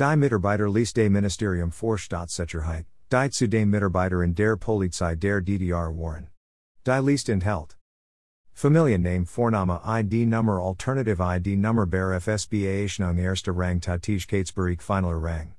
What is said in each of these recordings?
Die Mitarbeiter liest des Ministerium für Staatssicherheit, die zu Mitarbeiter in der Polizei der DDR Warren. Die liest enthält. Familienname Vorname ID Nummer Alternative ID Nummer Bar FSBAtionung Erster Rang Tätigkeitsbereich Finaler Rang.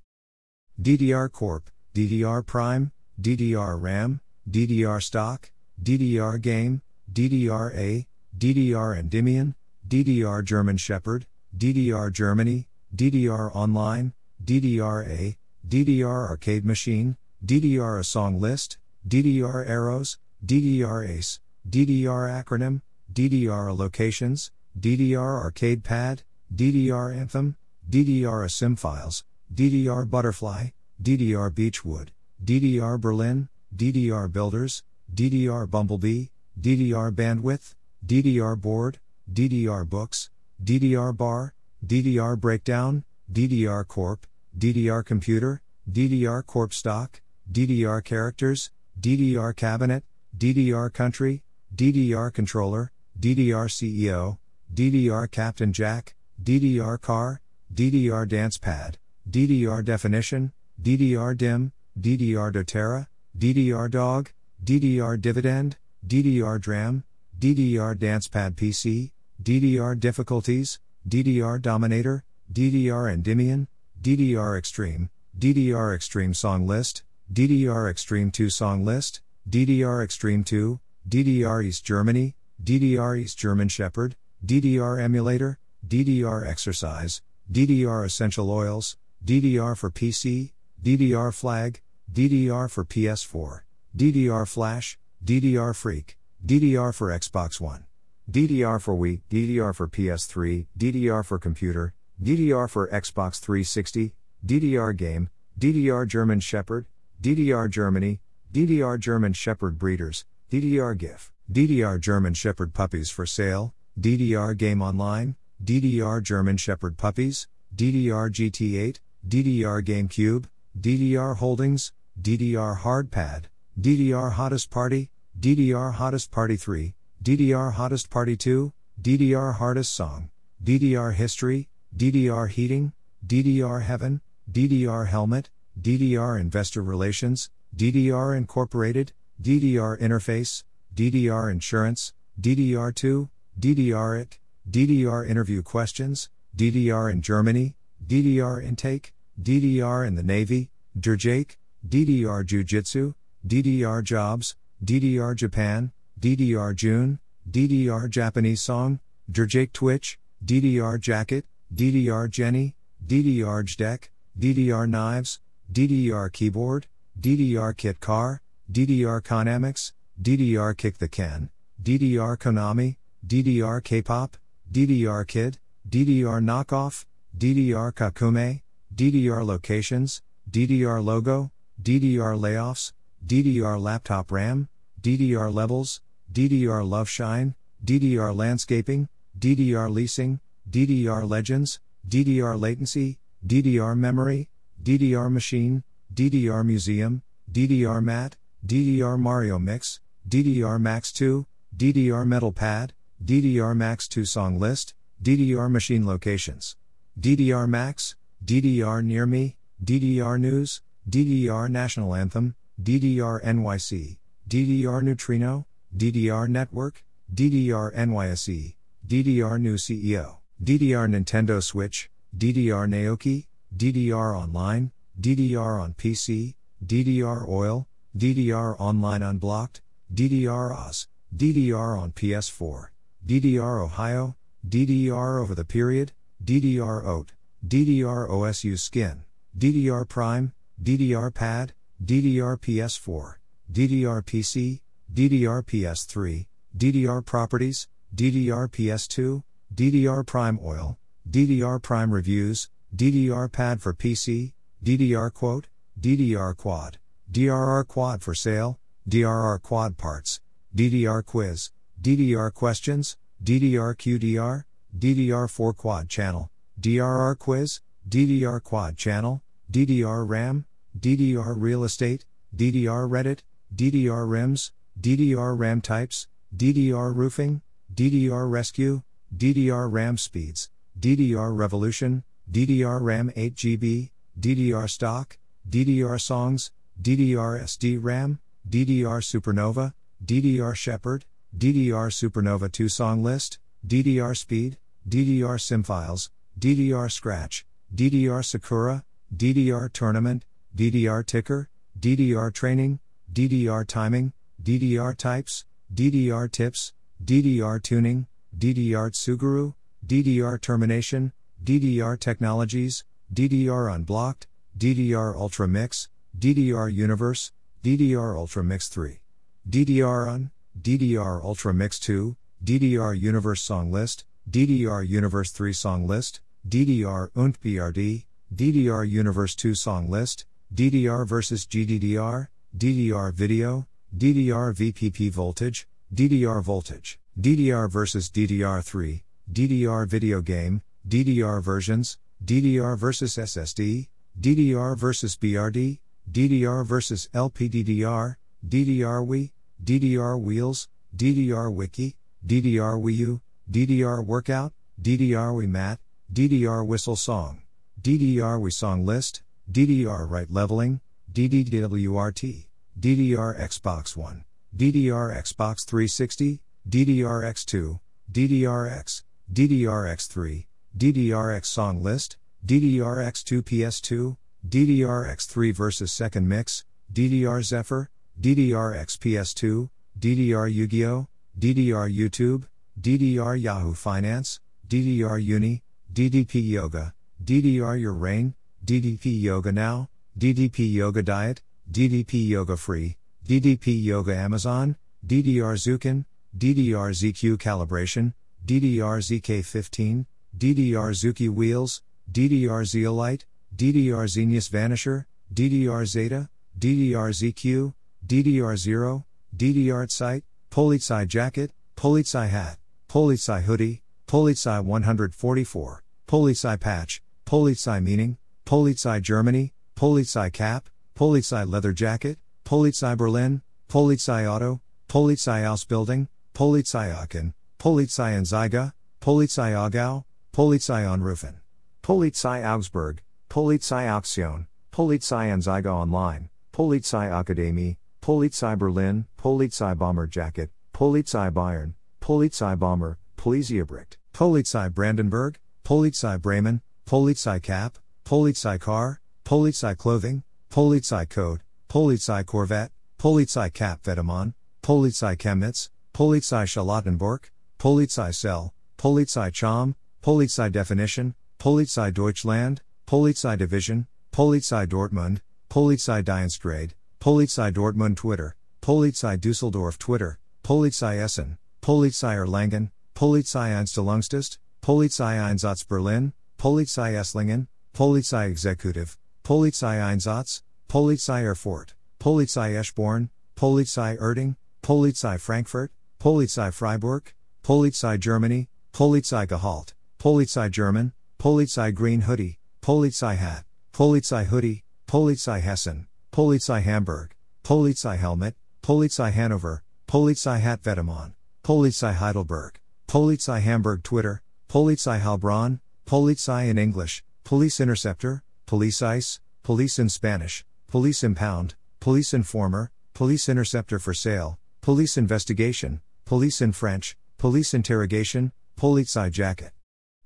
DDR Corp, DDR Prime, DDR RAM, DDR Stock, DDR Game, DDR A, DDR Endymion, DDR German Shepherd, DDR Germany, DDR Online, DDR A, DDR Arcade Machine, DDR A Song List, DDR Arrows, DDR Ace, DDR Acronym, DDR Locations, DDR Arcade Pad, DDR Anthem, DDR Sim Files, DDR Butterfly, DDR Beechwood, DDR Berlin, DDR Builders, DDR Bumblebee, DDR Bandwidth, DDR Board, DDR Books, DDR Bar, DDR Breakdown, DDR Corp, DDR Computer, DDR Corp Stock, DDR Characters, DDR Cabinet, DDR Country, DDR Controller, DDR CEO, DDR Captain Jack, DDR Car, DDR Dance Pad, DDR Definition, DDR DIM, DDR doTERRA, DDR Dog, DDR Dividend, DDR DRAM, DDR DancePad PC, DDR Difficulties, DDR Dominator, DDR Endymion, DDR Extreme, DDR Extreme Song List, DDR Extreme 2 Song List, DDR Extreme 2, DDR East Germany, DDR East German Shepherd, DDR Emulator, DDR Exercise, DDR Essential Oils, DDR for PC, DDR Flag, DDR for PS4, DDR Flash, DDR Freak, DDR for Xbox One, DDR for Wii, DDR for PS3, DDR for Computer, DDR for Xbox 360, DDR Game, DDR German Shepherd, DDR Germany, DDR German Shepherd Breeders, DDR GIF, DDR German Shepherd Puppies for Sale, DDR Game Online, DDR German Shepherd Puppies, DDR GT8, DDR GameCube, DDR Holdings, DDR Hardpad, DDR Hottest Party, DDR Hottest Party 3, DDR Hottest Party 2, DDR Hardest Song, DDR History, DDR Heating, DDR Heaven, DDR Helmet, DDR Investor Relations, DDR Incorporated, DDR Interface, DDR Insurance, DDR2, DDR IT, DDR Interview Questions, DDR in Germany, DDR Intake, DDR in the Navy, DRJAKE, DDR Jiu Jitsu, DDR Jobs, DDR Japan, DDR June, DDR Japanese Song, DRJAKE Twitch, DDR Jacket, DDR Jenny, DDR JEDEC, DDR Knives, DDR Keyboard, DDR Kit Car, DDR Konamix, DDR Kick the Can, DDR Konami, DDR K-pop, DDR Kid, DDR Knockoff, DDR Kakume, DDR Locations, DDR Logo, DDR Layoffs, DDR Laptop RAM, DDR Levels, DDR Love Shine, DDR Landscaping, DDR Leasing, DDR Legends, DDR Latency, DDR Memory, DDR Machine, DDR Museum, DDR Mat, DDR Mario Mix, DDR Max 2, DDR Metal Pad, DDR Max 2 Song List, DDR Machine Locations, DDR Max, DDR Near Me, DDR News, DDR National Anthem, DDR NYC, DDR Neutrino, DDR Network, DDR NYSE, DDR New CEO, DDR Nintendo Switch, DDR Naoki, DDR Online, DDR on PC, DDR Oil, DDR Online Unblocked, DDR Oz, DDR on PS4, DDR Ohio, DDR Over the Period, DDR OAT, DDR OSU Skin, DDR Prime, DDR Pad, DDR PS4, DDR PC, DDR PS3, DDR Properties, DDR PS2, DDR Prime Oil, DDR Prime Reviews, DDR Pad for PC, DDR Quote, DDR Quad, DRR Quad for sale, DRR Quad Parts, DDR Quiz, DDR Questions, DDR QDR, DDR4 Quad Channel, DRR Quiz, DDR Quad Channel, DDR RAM, DDR Real Estate, DDR Reddit, DDR RIMS, DDR RAM Types, DDR Roofing, DDR Rescue, DDR RAM Speeds, DDR Revolution, DDR RAM 8GB, DDR stock, DDR songs, DDR SD RAM, DDR Supernova, DDR Shepherd, DDR Supernova 2 song list, DDR Speed, DDR Simfiles, DDR Scratch, DDR Sakura, DDR Tournament, DDR Ticker, DDR Training, DDR Timing, DDR Types, DDR Tips, DDR Tuning, DDR Tsuguru, DDR Termination, DDR Technologies, DDR Unblocked, DDR Ultra Mix, DDR Universe, DDR Ultra Mix 3, DDR Un, DDR Ultra Mix 2, DDR Universe Song List, DDR Universe 3 Song List, DDR und BRD, DDR Universe 2 Song List, DDR versus GDDR, DDR Video, DDR VPP Voltage, DDR Voltage, DDR versus DDR3, DDR Video Game, DDR Versions, DDR versus SSD, DDR versus BRD, DDR versus LPDDR, DDR Wii, DDR Wheels, DDR Wiki, DDR Wii U, DDR Workout, DDR Wii Mat, DDR Whistle Song, DDR Wii Song List, DDR Right Leveling, DDWRT, DDR Xbox One, DDR Xbox 360, DDR-X2, DDR-X, DDR-X3, DDR-X Song List, DDR-X2 PS2, DDR-X3 versus Second Mix, DDR Zephyr, DDR-X PS2, DDR Yu-Gi-Oh, DDR YouTube, DDR Yahoo Finance, DDR Uni, DDP Yoga, DDR Your Rain, DDP Yoga Now, DDP Yoga Diet, DDP Yoga Free, DDP Yoga Amazon, DDR Zukin, DDR ZQ Calibration, DDR ZK15, DDR Zuki Wheels, DDR Zeolite, DDR Xenius Vanisher, DDR Zeta, DDR ZQ, DDR Zero, DDR Site, Polizei Jacket, Polizei Hat, Polizei Hoodie, Polizei 144, Polizei Patch, Polizei Meaning, Polizei Germany, Polizei Cap, Polizei Leather Jacket, Polizei Berlin, Polizei Auto, Polizei Ausbildung, Polizei Aachen, Polizei Anzeiger, Polizei Augsburg, Polizei Auktion, Polizei Anzeiger Online, Polizei Akademie, Polizei Berlin, Polizei Bomber Jacket, Polizei Bayern, Polizei Bomber, Polizeibricht, Polizei Brandenburg, Polizei Bremen, Cap, Car, Clothing, Corvette, Cap Chemnitz, Polizei Charlottenburg, Polizei Cell, Polizei Cham, Polizei Definition, Polizei Deutschland, Polizei Division, Polizei Dortmund, Polizei Dienstgrade, Polizei Dortmund Twitter, Polizei Düsseldorf Twitter, Polizei Essen, Polizei Erlangen, Polizei Einstellungstest, Polizei Einsatz Berlin, Polizei Esslingen, Polizei Executive, Polizei Einsatz, Polizei Erfurt, Polizei Eschborn, Polizei Erding, Polizei Frankfurt, Polizei Freiburg, Polizei Germany, Polizei Gehalt, Polizei German, Polizei Green Hoodie, Polizei Hat, Polizei Hoodie, Polizei Hessen, Polizei Hamburg, Polizei Helmet, Polizei Hanover, Polizei Hat Vetements, Polizei Heidelberg, Polizei Hamburg Twitter, Polizei Heilbronn, Polizei in English, Police Interceptor, Police Ice, Police in Spanish, Police Impound, Police Informer, Police Interceptor for Sale, Police Investigation, Police in French, Police Interrogation, Polizei Jacket.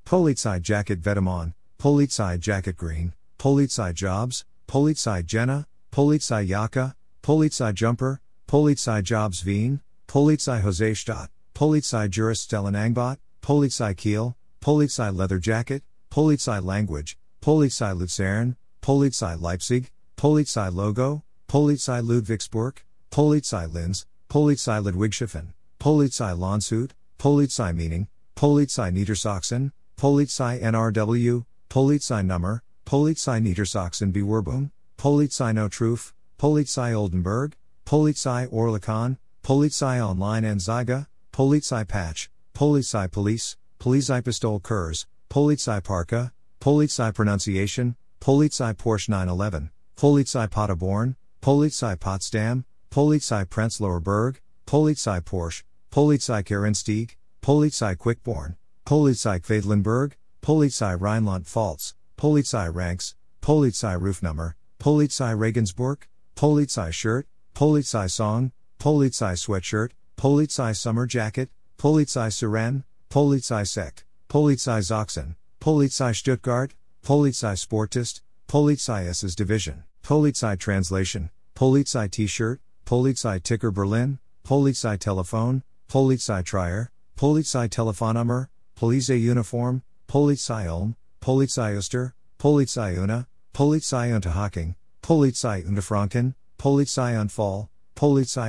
Polizei Jacket Vetements, Polizei Jacket Green, Polizei Jobs, Polizei Jena, Polizei Jacke, Polizei Jumper, Polizei Jobs Wien, Polizei Jose Stadt, Polizei Juristellen Angbot, Polizei Kiel, Polizei Leather Jacket, Polizei Language, Polizei Luzern, Polizei Leipzig, Polizei Logo, Polizei Ludwigsburg, Polizei Linz, Polizei Ludwigshafen, Polizei Landshut, Polizei Meaning, Polizei Niedersachsen, Polizei NRW, Polizei Nummer, Polizei Niedersachsen Bewerbung, Polizei No Truth, Polizei Oldenburg, Polizei Oerlikon, Polizei Online Anzeige, Polizei Patch, Polizei Police, Polizei Pistol Kurs, Polizei Parka, Polizei Pronunciation, Polizei Porsche 911, Polizei Paderborn, Polizei Potsdam, Polizei Prenzlauer Berg, Polizei Porsche, Polizei Kerinstieg, Polizei Quickborn, Polizei Quedlinburg, Polizei Rheinland-Pfalz, Polizei Ranks, Polizei Rufnummer, Polizei Regensburg, Polizei shirt, Polizei song, Polizei sweatshirt, Polizei summer jacket, Polizei Siren, Polizei Sekt, Polizei Sachsen, Polizei Stuttgart, Polizei Sportist, Polizei SS Division, Polizei Translation, Polizei T-shirt, Polizei Ticker Berlin, Polizei Telefon, Polizei Trier, Polizei Telefonnummer, Polizei Uniform, Polizei Ulm, Polizei Oster, Polizei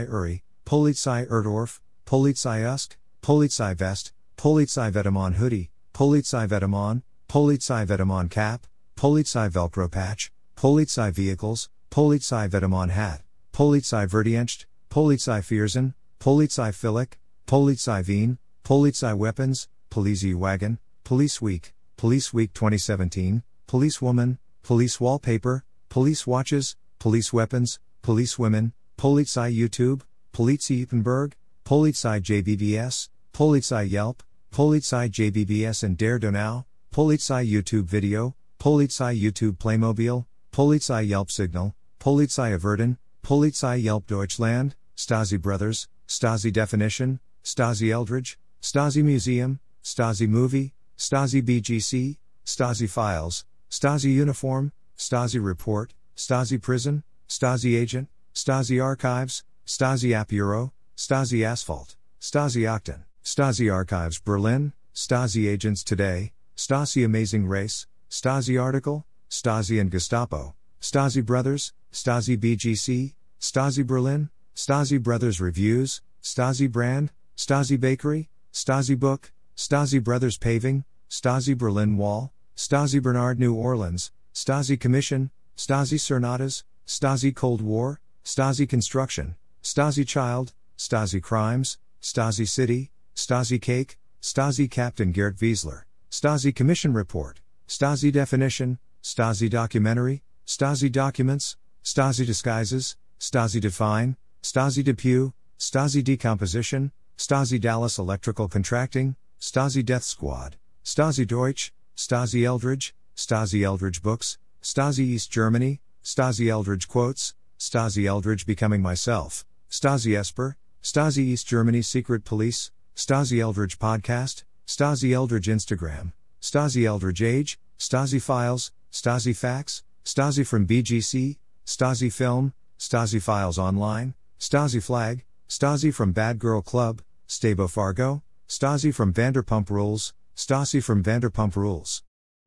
Uri, Polizei Erdorf, Polizei Usk, Polizei Vest, Polizei Vetements Hoodie, Polizei Vetements, Polizei Vetements Cap, Polizei Velcro Patch, Polizei Vehicles, Polizei Vetements Hat, Polizei Verdienst, Polizei Viersen, Polizei Filik, Polizei Wien, Polizei Weapons, Polizei Wagon, Police Week, Police Week 2017, Police Woman, Police Wallpaper, Police Watches, Police Weapons, Police Women, Polizei YouTube, Polizei Ippenberg, Polizei JBBS, Polizei Yelp, Polizei JBBS and Der Donau, Polizei YouTube Video, Polizei YouTube Playmobil, Polizei Yelp Signal, Polizei Averden, Polizei Yelp Deutschland, Stasi Brothers, Stasi Definition, Stasi Eldredge, Stasi Museum, Stasi Movie, Stasi BGC, Stasi Files, Stasi Uniform, Stasi Report, Stasi Prison, Stasi Agent, Stasi Archives, Stasi App Bureau, Stasi Asphalt, Stasi Octon, Stasi Archives Berlin, Stasi Agents Today, Stasi Amazing Race, Stasi Article, Stasi and Gestapo, Stasi Brothers, Stasi BGC, Stasi Berlin, Stasi Brothers Reviews, Stasi Brand, Stasi Bakery, Stasi Book, Stasi Brothers Paving, Stasi Berlin Wall, Stasi Bernard New Orleans, Stasi Commission, Stasi Cernadas, Stasi Cold War, Stasi Construction, Stasi Child, Stasi Crimes, Stasi City, Stasi Cake, Stasi Captain Gert Wiesler, Stasi Commission Report, Stasi Definition, Stasi Documentary, Stasi Documents, Stasi Disguises, Stasi Define, Stasi Depew, Stasi Decomposition, Stasi Dallas Electrical Contracting, Stasi Death Squad, Stasi Deutsch, Stasi Eldredge, Stasi Eldredge Books, Stasi East Germany, Stasi Eldredge Quotes, Stasi Eldredge Becoming Myself, Stasi Esper, Stasi East Germany Secret Police, Stasi Eldredge Podcast, Stasi Eldredge Instagram, Stasi Eldredge Age, Stasi Files, Stasi Facts, Stasi from BGC, Stasi Film, Stasi Files Online, Stasi Flag, Stasi from Bad Girl Club, Stabo Fargo, Stasi from Vanderpump Rules, Stasi from Vanderpump Rules.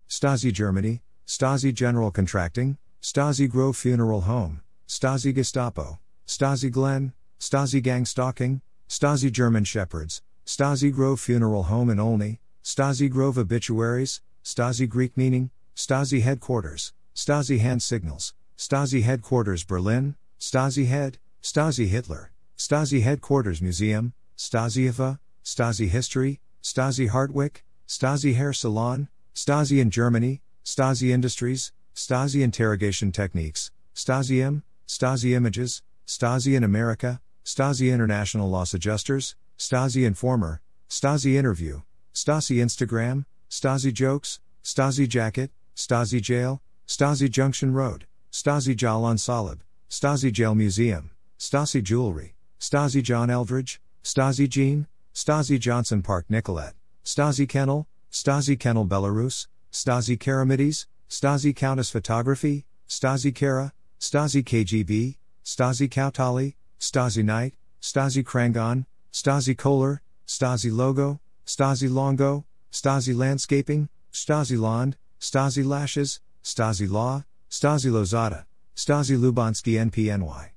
Stasi Germany, Stasi General Contracting, Stasi Grove Funeral Home, Stasi Gestapo, Stasi Glen, Stasi Gang Stalking, Stasi German Shepherds, Stasi Grove Funeral Home in Olney, Stasi Grove Obituaries, Stasi Greek Meaning, Stasi Headquarters, Stasi Hand Signals, Stasi Headquarters Berlin, Stasi Head, Stasi Hitler, Stasi Headquarters Museum, Stasi IFA, Stasi History, Stasi Hartwick, Stasi Hair Salon, Stasi in Germany, Stasi Industries, Stasi Interrogation Techniques, Stasi M, Stasi Images, Stasi in America, Stasi International Loss Adjusters, Stasi Informer, Stasi Interview, Stasi Instagram, Stasi Jokes, Stasi Jacket, Stasi Jail, Stasi Junction Road, Stasi Jalan Salib, Stasi Jail Museum, Stasi Jewelry, Stasi John Eldredge, Stasi Jean, Stasi Johnson Park Nicolette, Stasi Kennel, Stasi Kennel Belarus, Stasi Karamides, Stasi Countess Photography, Stasi Kara, Stasi KGB, Stasi Kautali, Stasi Knight, Stasi Krangon, Stasi Kohler, Stasi Logo, Stasi Longo, Stasi Landscaping, Stasi Land, Stasi Lashes, Stasi Law, Stasi Lozada, Stasi Lubansky NPNY.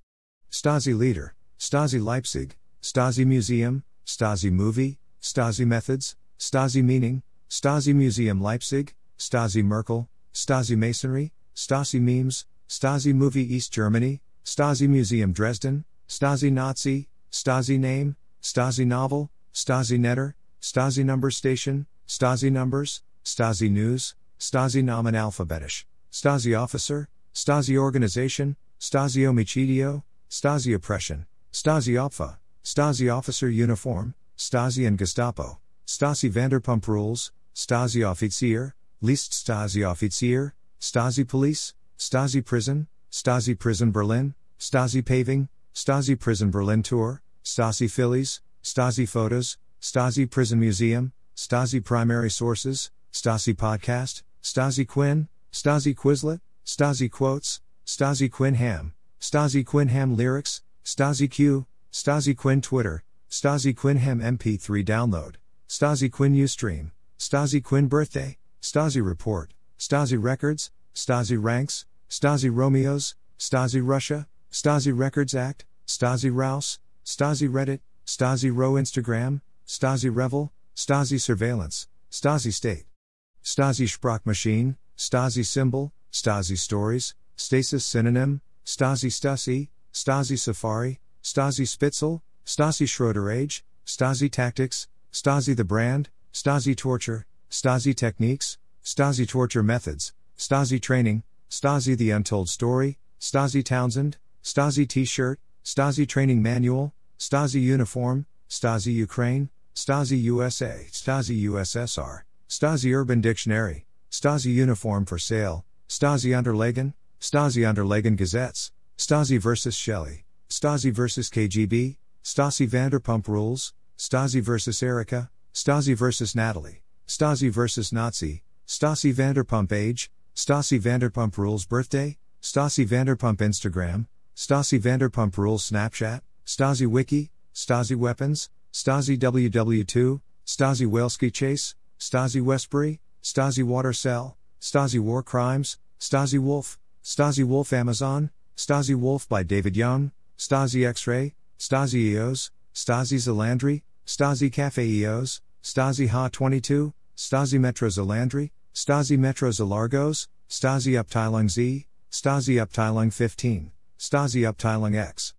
Stasi Leader, Stasi Leipzig, Stasi Museum, Stasi Movie, Stasi Methods, Stasi Meaning, Stasi Museum Leipzig, Stasi Merkel, Stasi Masonry, Stasi Memes, Stasi Movie East Germany, Stasi Museum Dresden, Stasi Nazi, Stasi Name, Stasi Novel, Stasi Netter, Stasi Number Station, Stasi Numbers, Stasi News, Stasi Namen Alphabetisch, Stasi Officer, Stasi Organization, Stasi Omicidio, Stasi Oppression, Stasi Opfa, Stasi Officer Uniform, Stasi and Gestapo, Stasi Vanderpump Rules, Stasi Offizier, List Stasi Offizier, Stasi Police, Stasi Prison, Stasi Prison Berlin, Stasi Paving, Stasi Prison Berlin Tour, Stasi Phillies, Stasi Photos, Stasi Prison Museum, Stasi Primary Sources, Stasi Podcast, Stasi Quinn, Stasi Quizlet, Stasi Quotes, Stasi Quinn Ham, Stasi Quinn Ham Lyrics, Stasi Q, Stasi Quinn Twitter, Stasi Quinn Ham MP3 download, Stasi Quinn Ustream, Stasi Quinn Birthday, Stasi Report, Stasi Records, Stasi Ranks, Stasi Romeos, Stasi Russia, Stasi Records Act, Stasi Rouse, Stasi Reddit, Stasi Row Instagram, Stasi Revel, Stasi Surveillance, Stasi State, Stasi Sprachmaschine, Stasi Symbol, Stasi Stories, Stasis Synonym, Stasi Stasi, Stasi Safari, Stasi Spitzel, Stasi Schroeder Age, Stasi Tactics, Stasi the Brand, Stasi Torture, Stasi Techniques, Stasi Torture Methods, Stasi Training, Stasi The Untold Story, Stasi Townsend, Stasi T shirt, Stasi Training Manual, Stasi Uniform, Stasi Ukraine, Stasi USA, Stasi USSR, Stasi Urban Dictionary, Stasi Uniform for Sale, Stasi Unterlegen, Stasi Unterlegen Gazettes, Stasi vs. Shelley, Stasi vs. KGB, Stasi Vanderpump Rules, Stasi vs. Erika, Stasi vs. Natalie, Stasi vs. Nazi, Stasi Vanderpump Age, Stasi Vanderpump Rules Birthday, Stasi Vanderpump Instagram, Stasi Vanderpump Rules Snapchat, Stasi Wiki, Stasi Weapons, Stasi WW2, Stasi Whaleski Chase, Stasi Westbury, Stasi Water Cell, Stasi War Crimes, Stasi Wolf, Stasi Wolf Amazon, Stasi Wolf by David Young, Stasi X Ray, Stasi EOS, Stasi Zalandri, Stasi Cafe EOS, Stasi Ha 22, Stasi Metro Zalandri, Stasi Metro Zalargos, Stasi Uptilung Z, Stasi Uptilung 15, Stasi Uptilung X.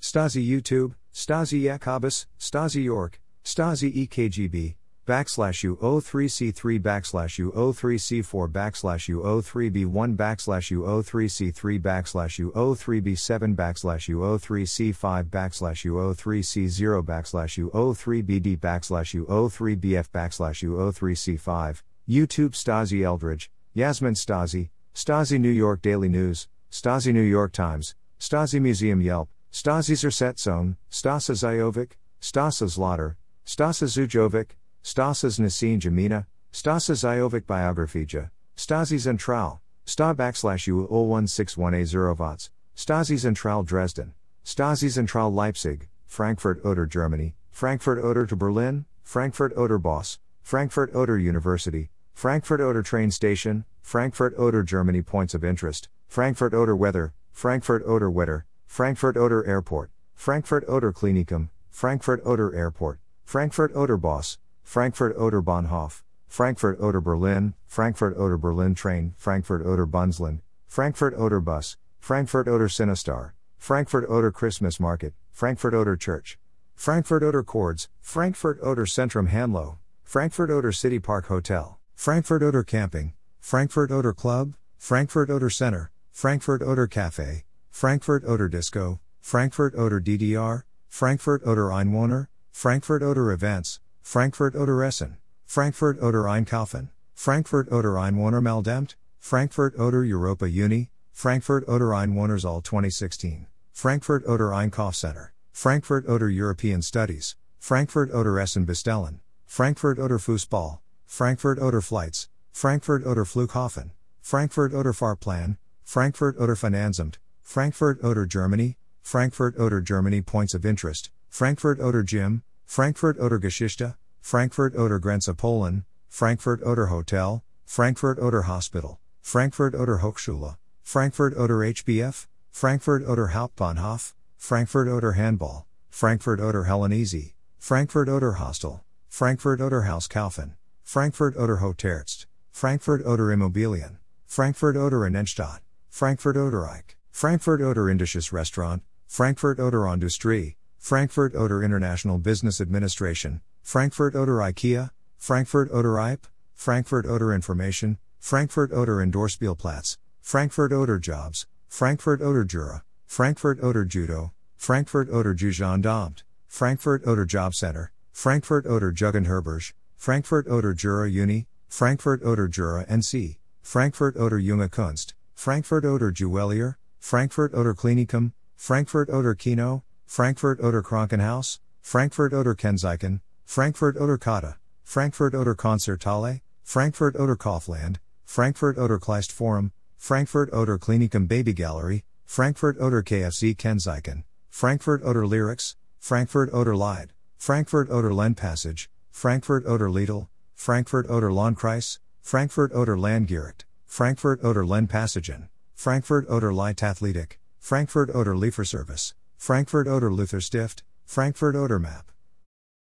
Stasi YouTube, Stasi Jakobus, Stasi York, Stasi EKGB, backslash U03C3 backslash U03C4 backslash U03B1 backslash U03C3 backslash U03B7 backslash U03C5 backslash U03C0 backslash U03BD backslash U03BF backslash U03C5, YouTube Stasi Eldredge, Yasmin Stasi, Stasi New York Daily News, Stasi New York Times, Stasi Museum Yelp, Stasi Zersetzung, Stasa Zajovic, Stasa Zlotter, Stasa Zujovic, Stasas Nasine Jamina, Stasa Zajovic Biografija, Stasi Zentral, Sta backslash U 0161A0 Vots, Stasi Zentral Dresden, Stasi Zentral Leipzig, Frankfurt Oder Germany, Frankfurt Oder to Berlin, Frankfurt Oder Boss, Frankfurt Oder University, Frankfurt Oder Train Station, Frankfurt Oder Germany Points of Interest, Frankfurt Oder Weather, Frankfurt Oder Wetter, Frankfurt Oder Airport, Frankfurt Oder Klinikum, Frankfurt Oder Airport, Frankfurt Oder Boss, Frankfurt Oder Bahnhof, Frankfurt Oder Berlin, Frankfurt Oder Berlin Train, Frankfurt Oder Bunzland, Frankfurt Oder Bus, Frankfurt Oder Sinistar, Frankfurt Oder Christmas Market, Frankfurt Oder Church, Frankfurt Oder Chords, Frankfurt Oder Centrum Hanlo, Frankfurt Oder City Park Hotel, Frankfurt Oder Camping, Frankfurt Oder Club, Frankfurt Oder Center, Frankfurt Oder Cafe, Frankfurt Oder Disco, Frankfurt Oder DDR, Frankfurt Oder Einwohner, Frankfurt Oder Events, Frankfurt oder Essen, Frankfurt oder Einkaufen, Frankfurt oder Einwohner Meldemt, Frankfurt oder Europa Uni, Frankfurt oder Einwohners All 2016, Frankfurt oder Einkaufscenter, Frankfurt oder European Studies, Frankfurt oder Essen bestellen, Frankfurt oder Fußball, Frankfurt oder Flights, Frankfurt oder Flughafen, Frankfurt oder Fahrplan, Frankfurt oder Finanzamt, Frankfurt oder Germany, Frankfurt oder Germany Points of Interest, Frankfurt oder Gym, Frankfurt oder Geschichte, Frankfurt oder Grenze Polen, Frankfurt oder Hotel, Frankfurt oder Hospital, Frankfurt oder Hochschule, Frankfurt oder HBF, Frankfurt oder Hauptbahnhof, Frankfurt oder Handball, Frankfurt oder Helenesee, Frankfurt oder Hostel, Frankfurt oder Hauskaufen, Frankfurt oder Hoterzt, Frankfurt oder Immobilien, Frankfurt oder Innenstadt, Frankfurt oder Eich, Frankfurt oder Indisches Restaurant, Frankfurt oder Industrie, Frankfurt Oder International Business Administration, Frankfurt Oder IKEA, Frankfurt Oder IP, Frankfurt Oder Information, Frankfurt Oder Endorspielplatz, Frankfurt Oder Jobs, Frankfurt Oder Jura, Frankfurt Oder Judo, Frankfurt Oder Jugendamt, Frankfurt Oder Job Center, Frankfurt Oder Jugendherberge, Frankfurt Oder Jura Uni, Frankfurt Oder Jura NC, Frankfurt Oder Junge Kunst, Frankfurt oder Juwelier, Frankfurt oder Klinikum, Frankfurt oder Kino, Frankfurt oder Krankenhaus, Frankfurt oder Kennzeichen, Frankfurt oder Kata, Frankfurt oder Konzerthalle, Frankfurt oder Kaufland, Frankfurt oder Kleistforum, Frankfurt oder Klinikum Babygalerie, Frankfurt oder KFC Kennzeichen, Frankfurt oder Lyrics, Frankfurt oder Lied, Frankfurt oder Lenné Passage, Frankfurt oder Lidl, Frankfurt oder Landkreis, Frankfurt oder Landgericht, Frankfurt oder Lenné Passagen, Frankfurt oder Leichtathletik, Frankfurt oder Lieferservice, Frankfurt oder Lutherstift, Frankfurt oder Map.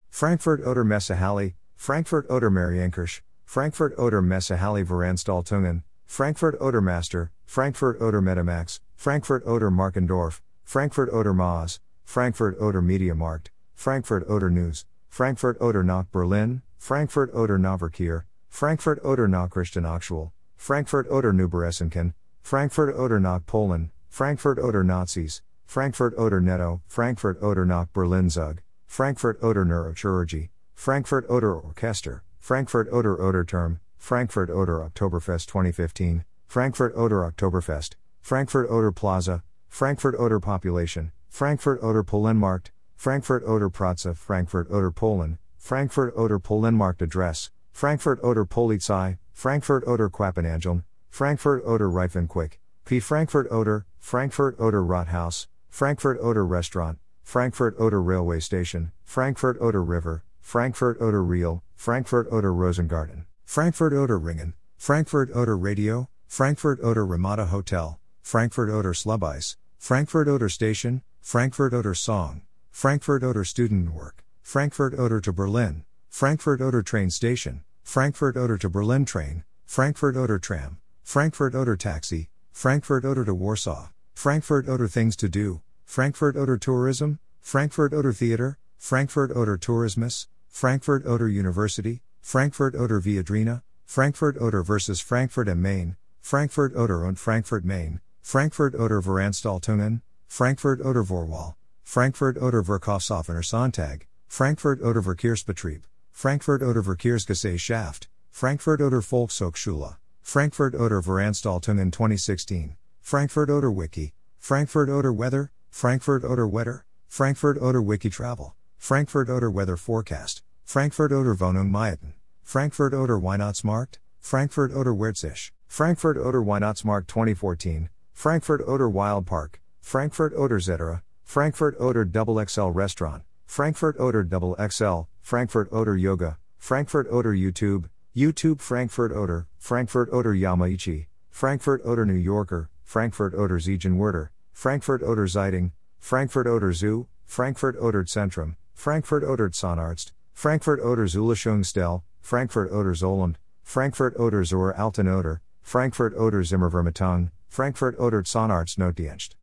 Frankfurt oder Messehalle, Frankfurt oder Marienkirche, Frankfurt oder Messehalle Veranstaltungen, Frankfurt oder Master, Frankfurt oder Metamax, Frankfurt oder Markendorf, Frankfurt oder Maas, Frankfurt oder Mediamarkt, Frankfurt oder News, Frankfurt oder nach Berlin, Frankfurt oder Nahverkehr, Frankfurt oder Nachrichten aktuell, Frankfurt oder Neuberesinchen, Frankfurt oder nach Polen, Frankfurt oder Nazis, Frankfurt oder Netto, Frankfurt oder nach Berlin Zug, Frankfurt oder Neurochirurgie, Frankfurt oder Orchester, Frankfurt oder Oderturm, Frankfurt oder Oktoberfest 2015, Frankfurt oder Oktoberfest, Frankfurt oder Plaza, Frankfurt oder Population, Frankfurt oder Polenmarkt, Frankfurt oder Praza, Frankfurt oder Polen, Frankfurt oder Polenmarkt Adress, Frankfurt oder Polizei, Frankfurt oder Quappenangeln, Frankfurt oder Reifenquick, P. Frankfurt oder, Frankfurt oder Rathaus, Frankfurt oder Restaurant, Frankfurt oder Railway Station, Frankfurt oder River, Frankfurt oder Real, Frankfurt oder Rosengarten, Frankfurt oder Ringen, Frankfurt oder Radio, Frankfurt oder Ramada Hotel, Frankfurt oder Slubice, Frankfurt oder Station, Frankfurt oder Song, Frankfurt oder Studentenwerk, Frankfurt oder to Berlin, Frankfurt oder Train Station, Frankfurt oder to Berlin Train, Frankfurt oder Tram, Frankfurt oder Taxi, Frankfurt oder to Warsaw, Frankfurt oder Things to Do, Frankfurt oder Tourism, Frankfurt oder Theater, Frankfurt oder Tourismus, Frankfurt oder University, Frankfurt oder Viadrina, Frankfurt oder versus Frankfurt am Main, Frankfurt oder und Frankfurt Main, Frankfurt oder Veranstaltungen, Frankfurt oder Vorwahl, Frankfurt oder Verkaufsoffener Sonntag, Frankfurt oder Verkehrsbetrieb, Frankfurt oder Verkehrsgesellschaft, Frankfurt oder Volkshochschule, Frankfurt oder Veranstaltungen 2016, Frankfurt oder Wiki, Frankfurt oder Weather, Frankfurt oder Wetter, Frankfurt oder Wiki Travel, Frankfurt oder Weather Forecast, Frankfurt oder Wohnung Mieten, Frankfurt oder Weihnachtsmarkt, Frankfurt oder Wertzisch, Frankfurt oder Weihnachtsmarkt 2014, Frankfurt oder Wild Park, Frankfurt oder Zetera, Frankfurt oder Double XL Restaurant, Frankfurt oder Double XL, Frankfurt oder Yoga, Frankfurt oder YouTube, YouTube Frankfurt oder, Frankfurt oder Yamaichi, Frankfurt oder New Yorker, Frankfurt oder Ziegenwerder, Frankfurt oder Zeitung, Frankfurt oder Zoo, Frankfurt oder Zentrum, Frankfurt oder Zahnarzt, Frankfurt oder Zulachungsstelle, Frankfurt oder Zollland, Frankfurt oder Zur Alten oder, Frankfurt oder Zimmervermittlung, Frankfurt oder Zahnarzt Notdienst.